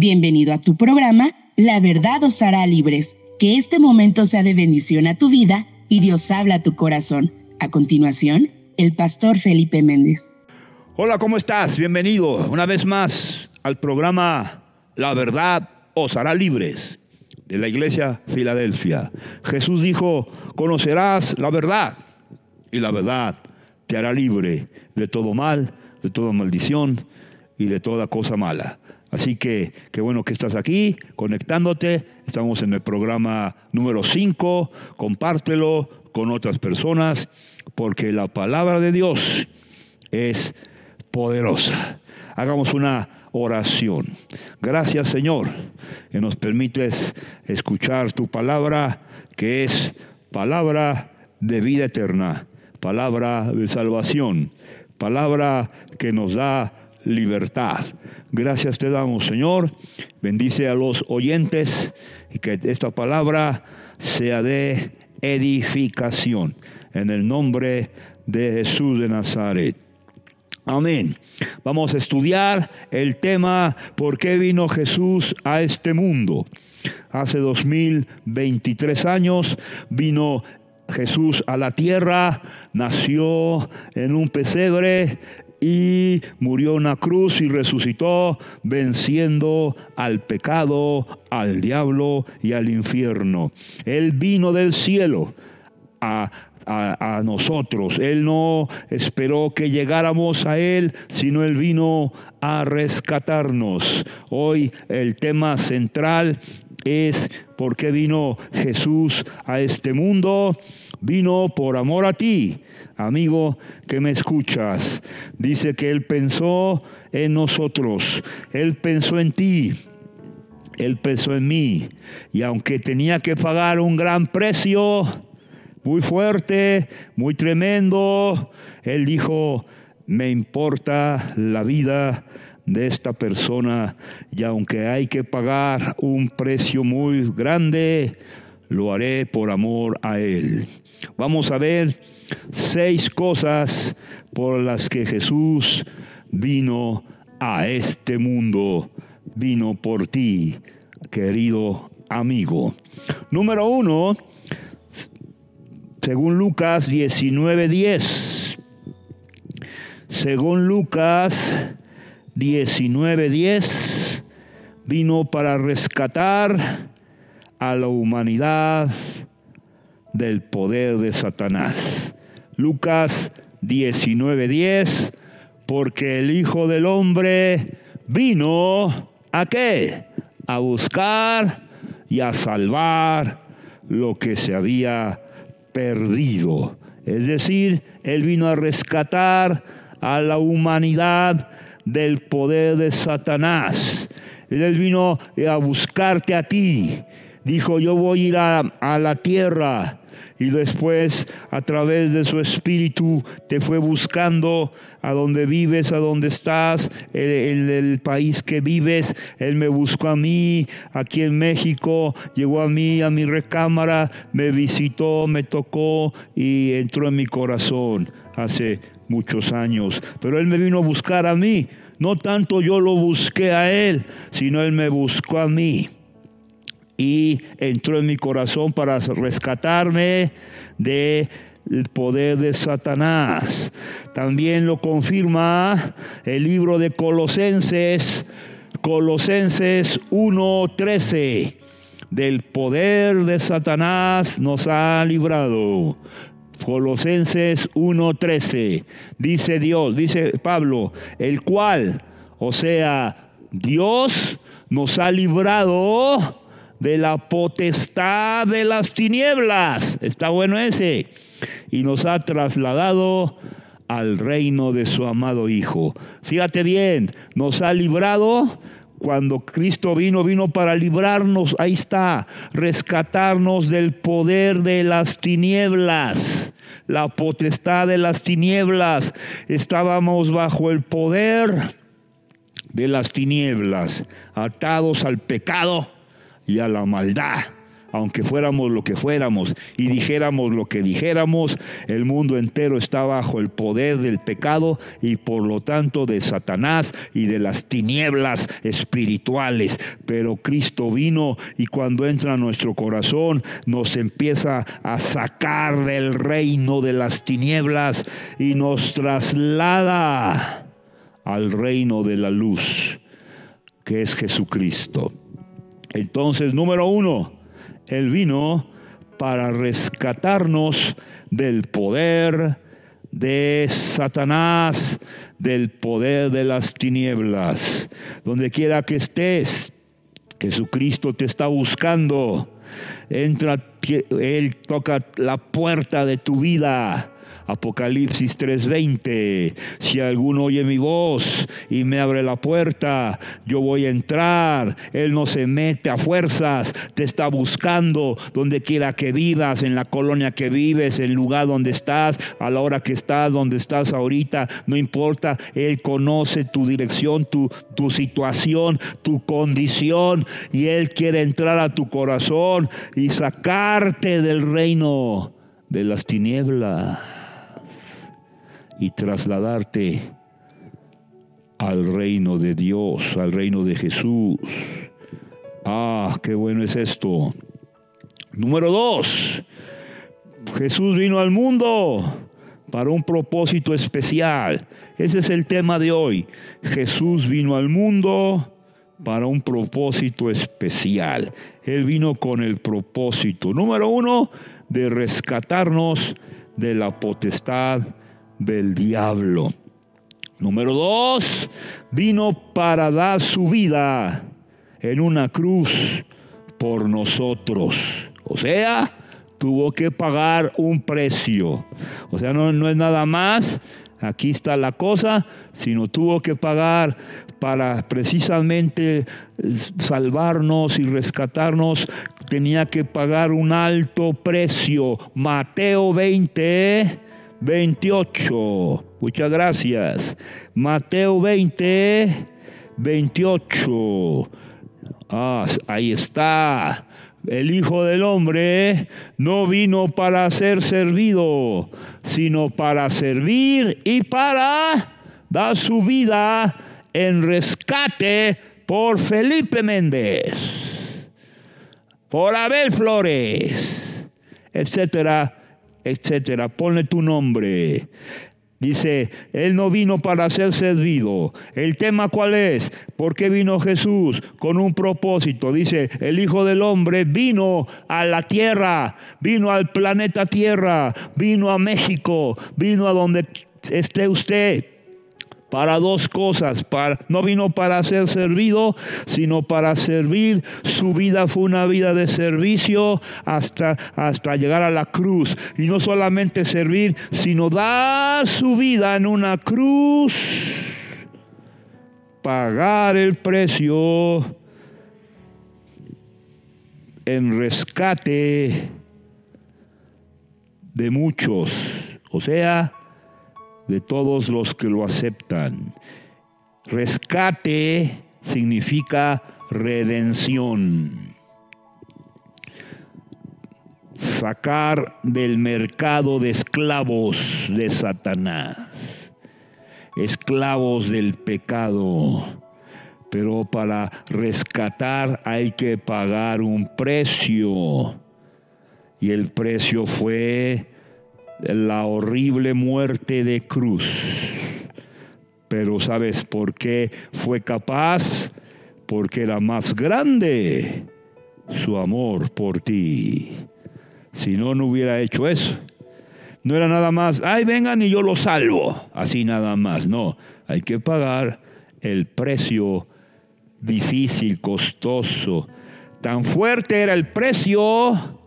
Bienvenido a tu programa La verdad os hará libres. Que este momento sea de bendición a tu vida y Dios habla a tu corazón. A continuación, el pastor Felipe Méndez. Hola, ¿cómo estás? Bienvenido una vez más al programa La verdad os hará libres de la iglesia Filadelfia. Jesús dijo, conocerás la verdad y la verdad te hará libre de todo mal, de toda maldición y de toda cosa mala. Así que qué bueno que estás aquí conectándote. Estamos en el programa número 5. Compártelo con otras personas porque la palabra de Dios es poderosa. Hagamos una oración. Gracias Señor que nos permites escuchar tu palabra que es palabra de vida eterna, palabra de salvación, palabra que nos da libertad. Gracias te damos, Señor. Bendice a los oyentes y que esta palabra sea de edificación. En el nombre de Jesús de Nazaret. Amén. Vamos a estudiar el tema ¿Por qué vino Jesús a este mundo? Hace 2023 años vino Jesús a la tierra, nació en un pesebre, y murió en una cruz y resucitó venciendo al pecado, al diablo y al infierno. Él vino del cielo a, a, nosotros. Él no esperó que llegáramos a Él, sino Él vino a rescatarnos. Hoy el tema central es por qué vino Jesús a este mundo. Vino por amor a ti amigo que me escuchas. Dice que Él pensó en nosotros, Él pensó en ti, Él pensó en mí. Y aunque tenía que pagar un gran precio, muy fuerte, muy tremendo, Él dijo, me importa la vida de esta persona y aunque hay que pagar un precio muy grande, lo haré por amor a Él. Vamos a ver seis cosas por las que Jesús vino a este mundo, vino por ti, querido amigo. Número uno, según Lucas 19:10. Según Lucas 19:10, vino para rescatar a la humanidad del poder de Satanás. Lucas 19:10, porque el Hijo del Hombre vino a qué? A buscar y a salvar lo que se había perdido. Es decir, Él vino a rescatar a la humanidad del poder de Satanás. Él vino a buscarte a ti. Dijo, yo voy a ir a, a la tierra y después a través de su espíritu te fue buscando a donde vives, a donde estás, en el, país que vives. Él me buscó a mí, aquí en México, llegó a mí, a mi recámara, me visitó, me tocó y entró en mi corazón hace muchos años. Pero Él me vino a buscar a mí. No tanto yo lo busqué a Él, sino Él me buscó a mí y entró en mi corazón para rescatarme del poder de Satanás. También lo confirma el libro de Colosenses, Colosenses 1:13. Del poder de Satanás nos ha librado. Colosenses 1:13. Dice Dios, dice Pablo, el cual, o sea, Dios nos ha librado de la potestad de las tinieblas. Está bueno ese. Y nos ha trasladado al reino de su amado Hijo. Fíjate bien, nos ha librado cuando Cristo vino, vino para librarnos, ahí está, rescatarnos del poder de las tinieblas, la potestad de las tinieblas. Estábamos bajo el poder de las tinieblas, atados al pecado y a la maldad. aunque fuéramos lo que fuéramos y dijéramos lo que dijéramos, el mundo entero está bajo el poder del pecado y por lo tanto de Satanás y de las tinieblas espirituales. Pero Cristo vino y cuando entra a nuestro corazón nos empieza a sacar del reino de las tinieblas y nos traslada al reino de la luz, que es Jesucristo. Entonces, número uno, él vino para rescatarnos del poder de Satanás, del poder de las tinieblas. Donde quiera que estés, Jesucristo te está buscando. Entra, Él toca la puerta de tu vida Apocalipsis 3:20, si alguno oye mi voz y me abre la puerta, yo voy a entrar. Él no se mete a fuerzas, te está buscando donde quiera que vivas, en la colonia que vives, en el lugar donde estás, a la hora que estás, donde estás ahorita, no importa, Él conoce tu dirección, tu, tu situación, tu condición y Él quiere entrar a tu corazón y sacarte del reino de las tinieblas y trasladarte al reino de Dios, al reino de Jesús. Ah, qué bueno es esto. Número dos, Jesús vino al mundo para un propósito especial. Ese es el tema de hoy. Jesús vino al mundo para un propósito especial. Él vino con el propósito, número uno, de rescatarnos de la potestad del diablo. Número dos, vino para dar su vida en una cruz por nosotros. O sea, tuvo que pagar un precio. O sea, no, no es nada más, aquí está la cosa, sino tuvo que pagar para precisamente salvarnos y rescatarnos, tenía que pagar un alto precio. Mateo 20 28. Muchas gracias. Mateo 20, 28. Ah, ahí está. El Hijo del Hombre no vino para ser servido, sino para servir y para dar su vida en rescate por Felipe Méndez, por Abel Flores, etcétera, etcétera. Ponle tu nombre. Dice, Él no vino para ser servido. ¿El tema cuál es? ¿Por qué vino Jesús? Con un propósito. Dice, el Hijo del Hombre vino a la tierra, vino al planeta Tierra, vino a México, vino a donde esté usted para dos cosas. No vino para ser servido, sino para servir. Su vida fue una vida de servicio hasta, hasta llegar a la cruz. Y no solamente servir, sino dar su vida en una cruz. Pagar el precio en rescate de muchos. O sea, de todos los que lo aceptan. Rescate significa redención. Sacar del mercado de esclavos de Satanás, esclavos del pecado. Pero para rescatar hay que pagar un precio. Y el precio fue la horrible muerte de cruz. Pero ¿sabes por qué fue capaz? Porque era más grande su amor por ti. Si no, no hubiera hecho eso. No era nada más, ay, vengan y yo lo salvo. Así nada más. No, hay que pagar el precio difícil, costoso. Tan fuerte era el precio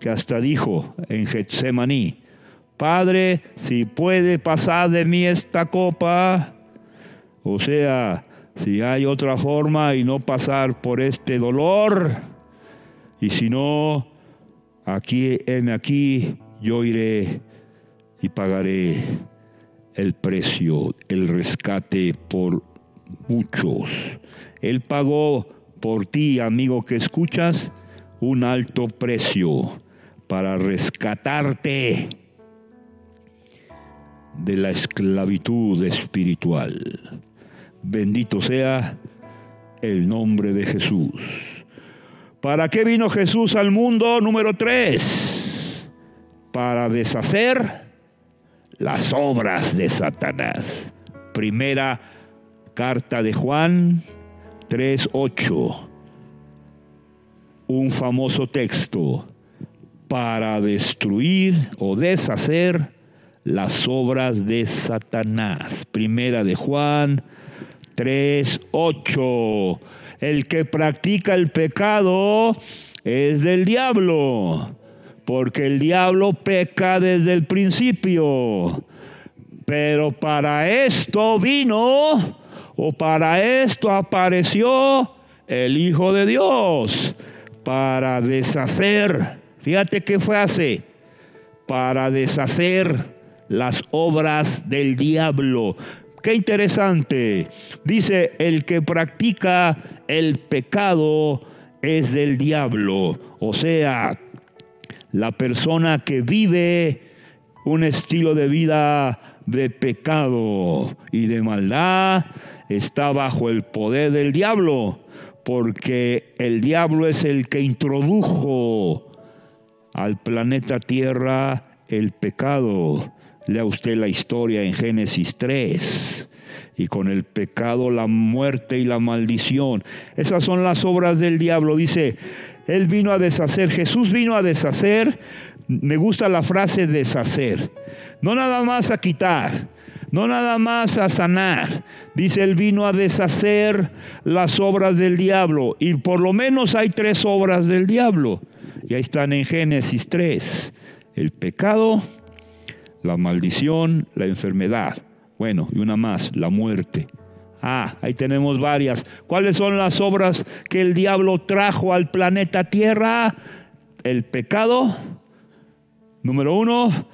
que hasta dijo en Getsemaní, Padre, si puede pasar de mí esta copa, o sea, si hay otra forma y no pasar por este dolor, y si no, aquí en aquí yo iré y pagaré el precio, el rescate por muchos. Él pagó por ti, amigo que escuchas, un alto precio para rescatarte de la esclavitud espiritual. Bendito sea el nombre de Jesús. ¿Para qué vino Jesús al mundo? Número tres, para deshacer las obras de Satanás. Primera carta de Juan 3.8. Un famoso texto para destruir o deshacer las obras de Satanás. Primera de Juan 3.8. El que practica el pecado es del diablo, porque el diablo peca desde el principio. Pero para esto vino, o para esto apareció el Hijo de Dios, para deshacer. Fíjate qué fue hace, para deshacer las obras del diablo. Qué interesante. Dice, el que practica el pecado es del diablo. O sea, la persona que vive un estilo de vida de pecado y de maldad está bajo el poder del diablo, porque el diablo es el que introdujo al planeta Tierra el pecado. Lea usted la historia en Génesis 3. Y con el pecado, la muerte y la maldición. Esas son las obras del diablo. Dice, Él vino a deshacer, Jesús vino a deshacer. Me gusta la frase deshacer. No nada más a quitar, no nada más a sanar. Dice, Él vino a deshacer las obras del diablo. Y por lo menos hay tres obras del diablo. Y ahí están en Génesis 3. El pecado, la maldición, la enfermedad. Bueno, y una más, la muerte. Ah, ahí tenemos varias. ¿Cuáles son las obras que el diablo trajo al planeta Tierra? El pecado, número uno,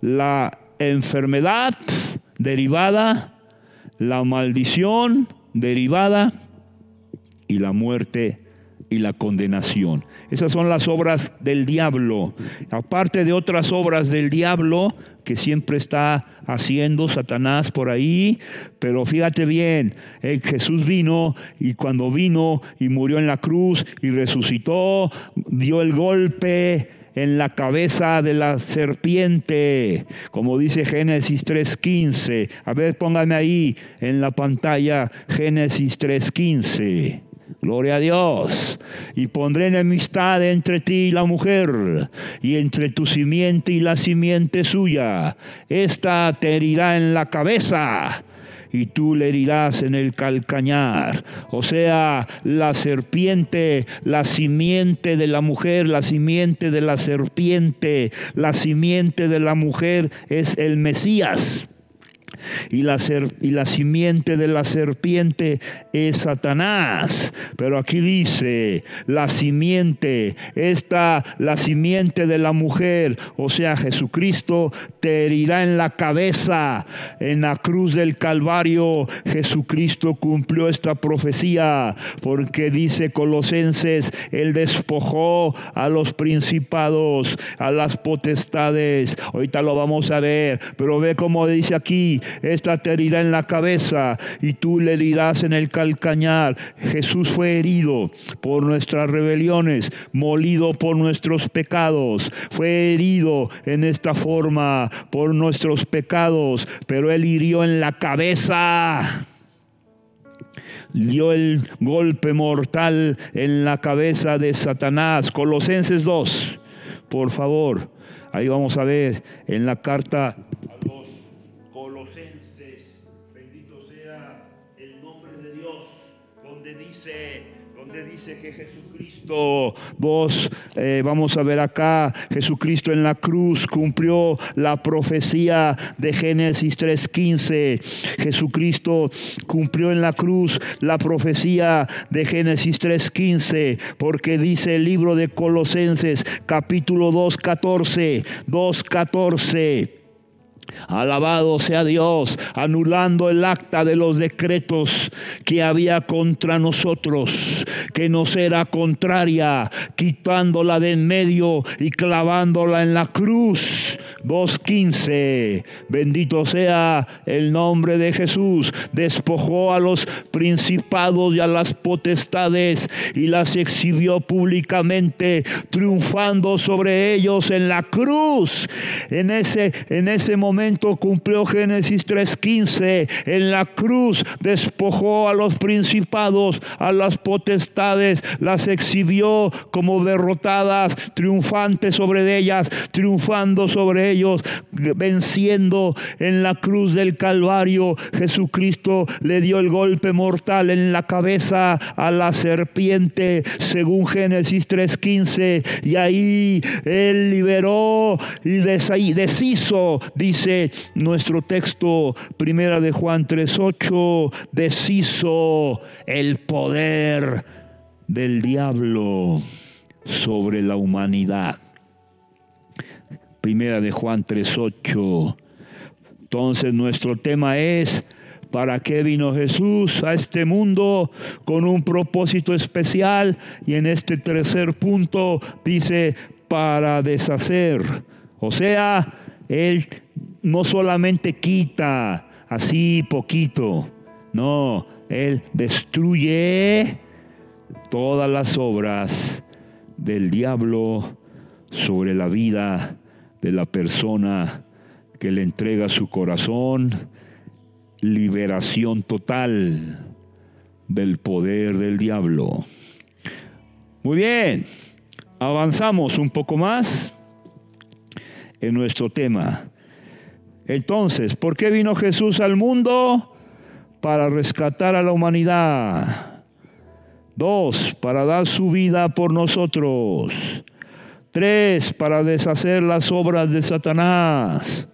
la enfermedad derivada, la maldición derivada y la muerte y la condenación. Esas son las obras del diablo. Aparte de otras obras del diablo, que siempre está haciendo Satanás por ahí, pero fíjate bien, eh, Jesús vino y cuando vino y murió en la cruz y resucitó, dio el golpe en la cabeza de la serpiente, como dice Génesis 3.15. A ver, pónganme ahí en la pantalla Génesis 3.15. Gloria a Dios. Y pondré enemistad entre ti y la mujer, y entre tu simiente y la simiente suya. Esta te herirá en la cabeza, y tú le herirás en el calcañar. O sea, la serpiente, la simiente de la mujer, la simiente de la serpiente, la simiente de la mujer es el Mesías y la, y la simiente de la serpiente es Satanás. Pero aquí dice, la simiente, esta, la simiente de la mujer, o sea, Jesucristo te herirá en la cabeza. En la cruz del Calvario, Jesucristo cumplió esta profecía, porque dice Colosenses, Él despojó a los principados, a las potestades. Ahorita lo vamos a ver, pero ve cómo dice aquí, esta te herirá en la cabeza y tú le herirás en el calcañar. Jesús fue herido por nuestras rebeliones, molido por nuestros pecados, fue herido en esta forma por nuestros pecados, pero él hirió en la cabeza dio el golpe mortal en la cabeza de Satanás. Colosenses 2, por favor. Ahí vamos a ver en la carta dice que Jesucristo, vos eh, vamos a ver acá, Jesucristo en la cruz cumplió la profecía de Génesis 3.15. Jesucristo cumplió en la cruz la profecía de Génesis 3.15, porque dice el libro de Colosenses capítulo 2.14, 2.14 Alabado sea Dios, anulando el acta de los decretos que había contra nosotros, que nos era contraria, quitándola de en medio y clavándola en la cruz 2.15. Bendito sea el nombre de Jesús. Despojó a los principados y a las potestades y las exhibió públicamente, triunfando sobre ellos en la cruz. En ese, en ese momento cumplió Génesis 3.15. En la cruz despojó a los principados, a las potestades, las exhibió como derrotadas, triunfantes sobre ellas, triunfando sobre ellos, venciendo en la cruz del Calvario. Jesucristo le dio el golpe mortal en la cabeza a la serpiente, según Génesis 3:15, y ahí él liberó y deshizo, dice nuestro texto, primera de Juan 3:8, deshizo el poder del diablo sobre la humanidad. Primera de Juan 3.8. Entonces nuestro tema es, ¿para qué vino Jesús a este mundo con un propósito especial? Y en este tercer punto dice, para deshacer. O sea, Él no solamente quita así poquito, no, Él destruye todas las obras del diablo sobre la vida de la persona que le entrega su corazón, liberación total del poder del diablo. Muy bien, avanzamos un poco más en nuestro tema. Entonces, ¿por qué vino Jesús al mundo? Para rescatar a la humanidad. Dos, para dar su vida por nosotros. Tres, para deshacer las obras de Satanás.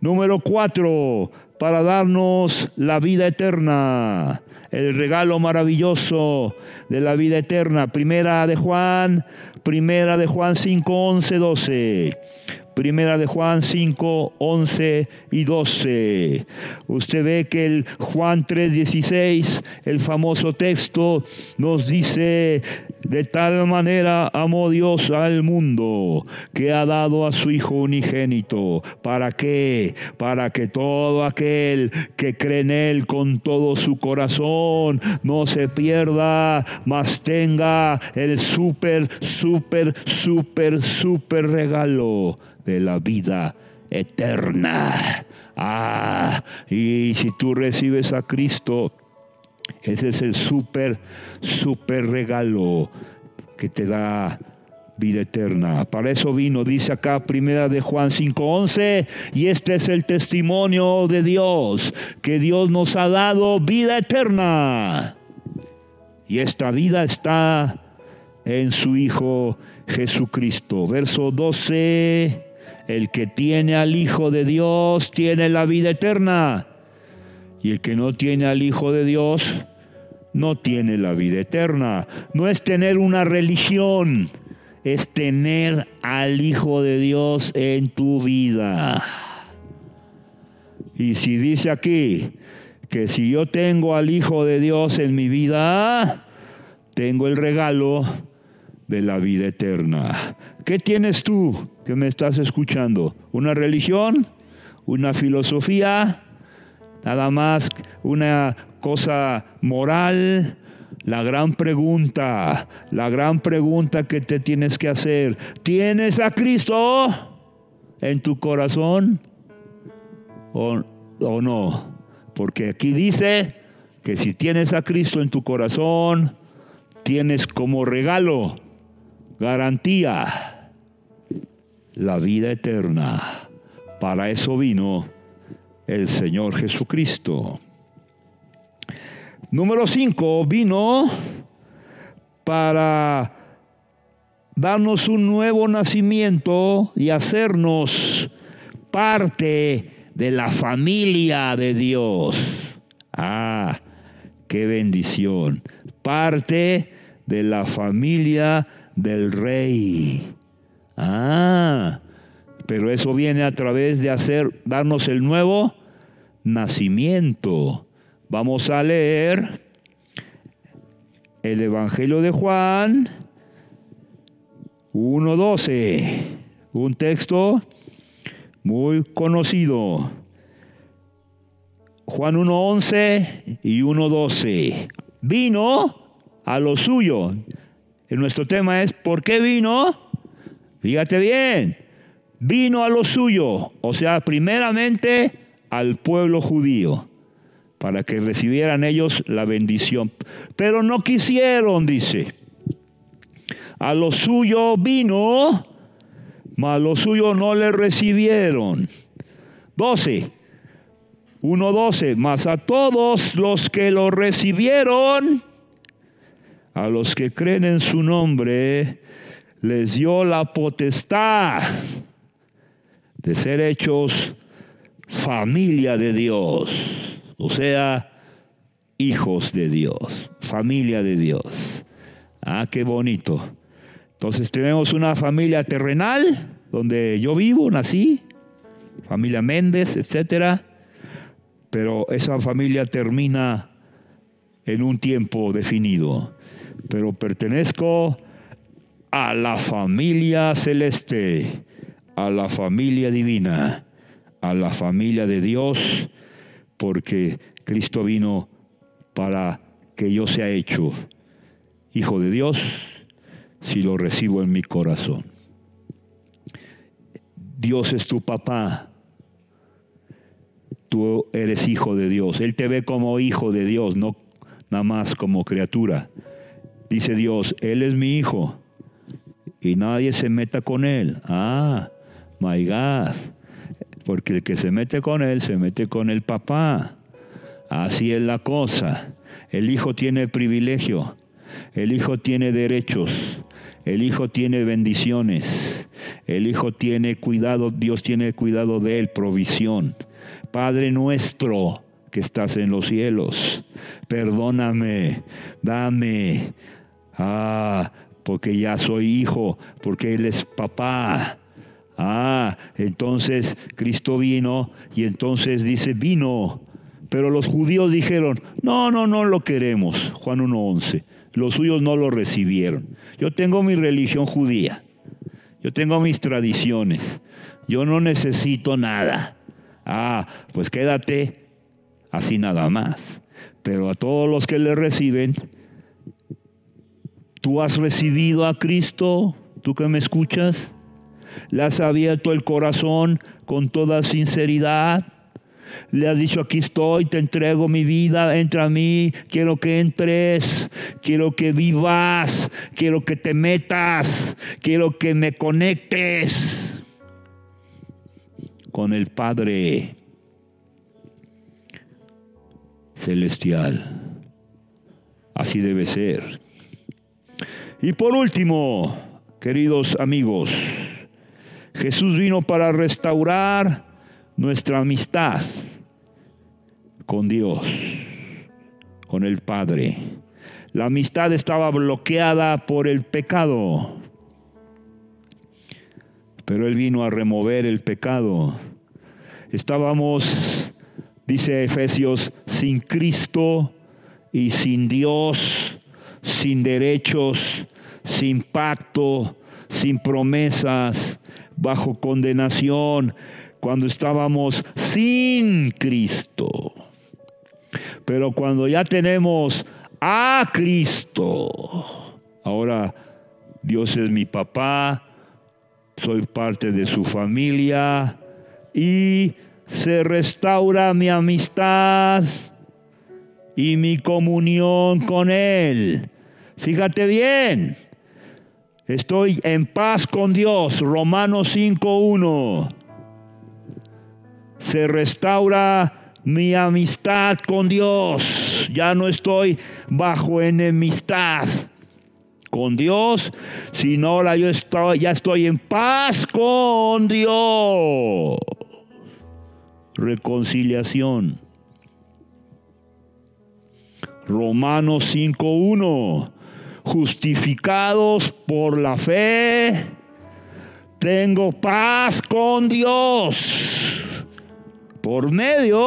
Número cuatro, para darnos la vida eterna, el regalo maravilloso de la vida eterna. Primera de Juan, primera de Juan 5, 11, 12. Primera de Juan 5, 11 y 12. Usted ve que el Juan 3, 16, el famoso texto, nos dice, de tal manera amó Dios al mundo que ha dado a su Hijo unigénito. ¿Para qué? Para que todo aquel que cree en Él con todo su corazón no se pierda, mas tenga el súper, súper, súper, súper regalo de la vida eterna. Ah, y si tú recibes a Cristo, ese es el súper, súper regalo que te da vida eterna. Para eso vino, dice acá primera de Juan 5:11, y este es el testimonio de Dios, que Dios nos ha dado vida eterna. Y esta vida está en su Hijo Jesucristo. Verso 12. El que tiene al Hijo de Dios tiene la vida eterna. Y el que no tiene al Hijo de Dios no tiene la vida eterna. No es tener una religión, es tener al Hijo de Dios en tu vida. Y si dice aquí que si yo tengo al Hijo de Dios en mi vida, tengo el regalo de la vida eterna. ¿Qué tienes tú que me estás escuchando? ¿Una religión? ¿Una filosofía? Nada más una cosa moral. La gran pregunta, la gran pregunta que te tienes que hacer, ¿tienes a Cristo en tu corazón o, o no? Porque aquí dice que si tienes a Cristo en tu corazón, tienes como regalo, garantía, la vida eterna. Para eso vino el Señor Jesucristo. Número 5, vino para darnos un nuevo nacimiento y hacernos parte de la familia de Dios. Ah, qué bendición. Parte de la familia del rey. Ah, Pero eso viene a través de hacer, darnos el nuevo nacimiento. Vamos a leer el Evangelio de Juan 1.12, un texto muy conocido. Juan 1.11 y 1.12. Vino a lo suyo. Nuestro tema es, ¿por qué vino? Fíjate bien, vino a lo suyo, o sea, primeramente al pueblo judío, para que recibieran ellos la bendición. Pero no quisieron, dice. A lo suyo vino, mas lo suyo no le recibieron. 12. 1.12. Mas a todos los que lo recibieron, a los que creen en su nombre, les dio la potestad de ser hechos familia de Dios, o sea, hijos de Dios, familia de Dios. Ah, qué bonito. Entonces tenemos una familia terrenal, donde yo vivo, nací, familia Méndez, etcétera, pero esa familia termina en un tiempo definido. Pero pertenezco a la familia celeste, a la familia divina a la familia de Dios, porque Cristo vino para que yo sea hecho hijo de Dios si lo recibo en mi corazón. Dios es tu papá. Tú eres hijo de Dios. Él te ve como hijo de Dios, no nada más como criatura. Dice Dios, Él es mi hijo y nadie se meta con Él. Ah, my God porque el que se mete con él se mete con el papá. Así es la cosa. El hijo tiene privilegio, el hijo tiene derechos, el hijo tiene bendiciones, el hijo tiene cuidado, Dios tiene cuidado de él, provisión. Padre nuestro que estás en los cielos, perdóname, dame, ah, porque ya soy hijo, porque Él es papá. Ah, entonces Cristo vino y entonces dice, vino. Pero los judíos dijeron, no, no, no lo queremos. Juan 1.11. Los suyos no lo recibieron. Yo tengo mi religión judía. Yo tengo mis tradiciones. Yo no necesito nada. Ah, pues quédate así nada más. Pero a todos los que le reciben, tú has recibido a Cristo, tú que me escuchas, le has abierto el corazón con toda sinceridad. Le has dicho, aquí estoy, te entrego mi vida, entra a mí, quiero que entres, quiero que vivas, quiero que te metas, quiero que me conectes con el Padre Celestial. Así debe ser. Y por último, queridos amigos, Jesús vino para restaurar nuestra amistad con Dios, con el Padre. La amistad estaba bloqueada por el pecado, pero Él vino a remover el pecado. Estábamos, dice Efesios, sin Cristo y sin Dios, sin derechos, sin pacto, sin promesas, bajo condenación cuando estábamos sin Cristo. Pero cuando ya tenemos a Cristo, ahora Dios es mi papá, soy parte de su familia y se restaura mi amistad y mi comunión con Él. Fíjate bien, Estoy en paz con Dios. Romanos 5.1. Se restaura mi amistad con Dios. Ya no estoy bajo enemistad con Dios, sino ahora yo ya estoy en paz con Dios. Reconciliación. Romanos 5.1 justificados por la fe, tengo paz con Dios. ¿Por medio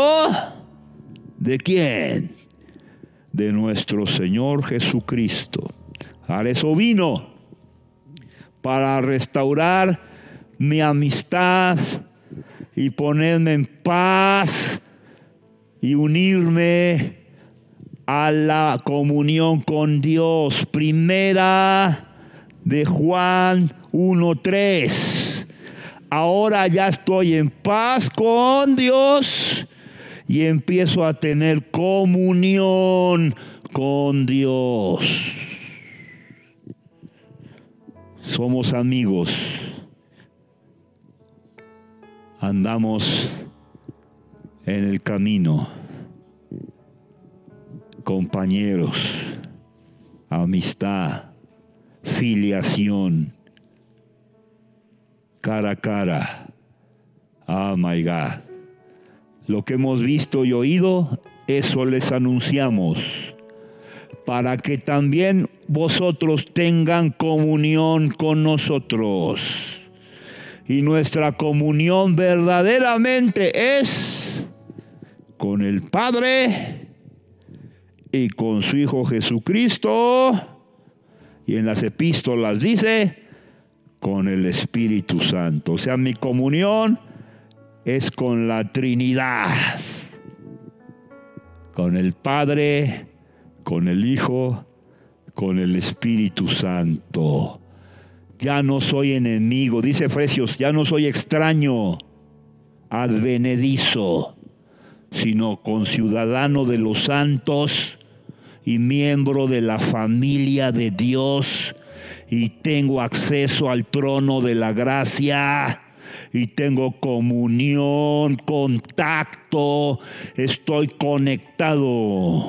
de quién? De nuestro Señor Jesucristo. A eso vino, para restaurar mi amistad y ponerme en paz y unirme a la comunión con Dios. Primera de Juan 1.3. Ahora ya estoy en paz con Dios y empiezo a tener comunión con Dios. Somos amigos. Andamos en el camino. Compañeros, amistad, filiación, cara a cara. Oh my God. Lo que hemos visto y oído, eso les anunciamos, para que también vosotros tengan comunión con nosotros. Y nuestra comunión verdaderamente es con el Padre y con su Hijo Jesucristo. Y en las epístolas dice, con el Espíritu Santo. O sea, mi comunión es con la Trinidad, con el Padre, con el Hijo, con el Espíritu Santo. Ya no soy enemigo, dice Efesios, ya no soy extraño, advenedizo, sino conciudadano de los santos y miembro de la familia de Dios y tengo acceso al trono de la gracia y tengo comunión, contacto, estoy conectado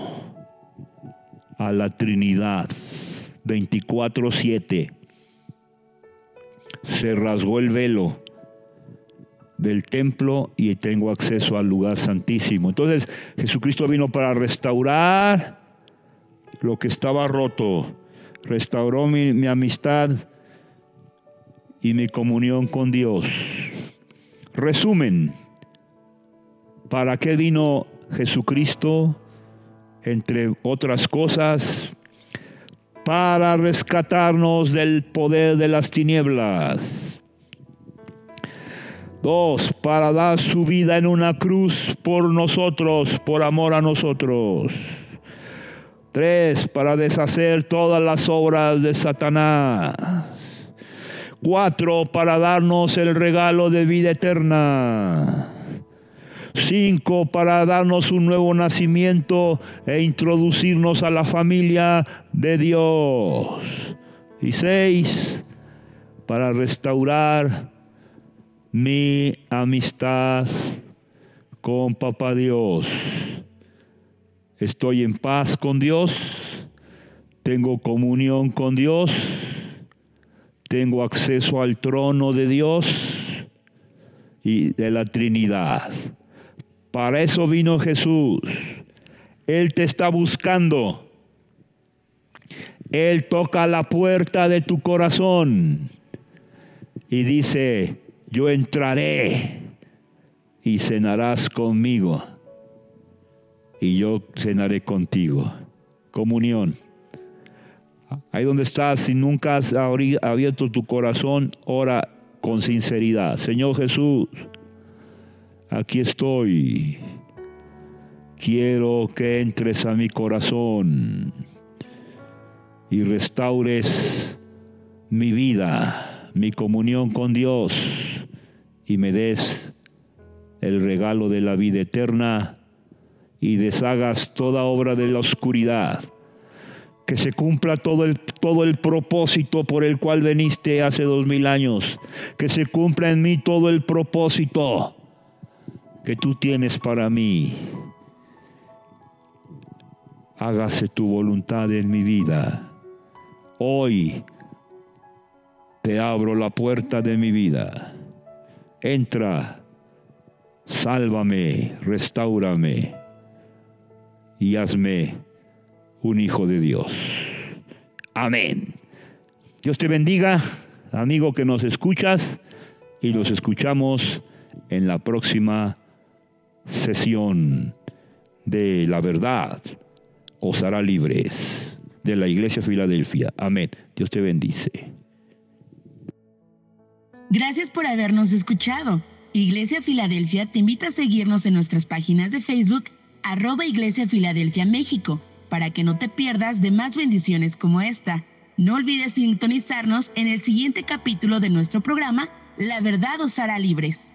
a la Trinidad 24/7. Se rasgó el velo del templo y tengo acceso al lugar santísimo. Entonces Jesucristo vino para restaurar lo que estaba roto restauró mi, amistad y mi comunión con Dios. Resumen, ¿para qué vino Jesucristo? Entre otras cosas, para rescatarnos del poder de las tinieblas. Dos, para dar su vida en una cruz por nosotros, por amor a nosotros. Tres, para deshacer todas las obras de Satanás. Cuatro, para darnos el regalo de vida eterna. Cinco, para darnos un nuevo nacimiento e introducirnos a la familia de Dios. Y seis, para restaurar mi amistad con Papá Dios estoy en paz con Dios, tengo comunión con Dios, tengo acceso al trono de Dios y de la Trinidad. Para eso vino Jesús. Él te está buscando. Él toca la puerta de tu corazón y dice, yo entraré y cenarás conmigo y yo cenaré contigo. Comunión. Ahí donde estás, si nunca has abierto tu corazón, ora con sinceridad. Señor Jesús, aquí estoy. Quiero que entres a mi corazón y restaures mi vida, mi comunión con Dios y me des el regalo de la vida eterna y deshagas toda obra de la oscuridad. Que se cumpla todo el, todo el propósito por el cual veniste hace dos mil años. Que se cumpla en mí todo el propósito que tú tienes para mí. Hágase tu voluntad en mi vida. Hoy te abro la puerta de mi vida. Entra, sálvame, restaurame y hazme un hijo de Dios. Amén. Dios te bendiga, amigo que nos escuchas. y nos escuchamos en la próxima sesión de la verdad os hará libres de la Iglesia Filadelfia. Amén. Dios te bendice. Gracias por habernos escuchado. Iglesia Filadelfia te invita a seguirnos en nuestras páginas de Facebook, arroba Iglesia Filadelfia México, para que no te pierdas de más bendiciones como esta. No olvides sintonizarnos en el siguiente capítulo de nuestro programa, La verdad os hará libres.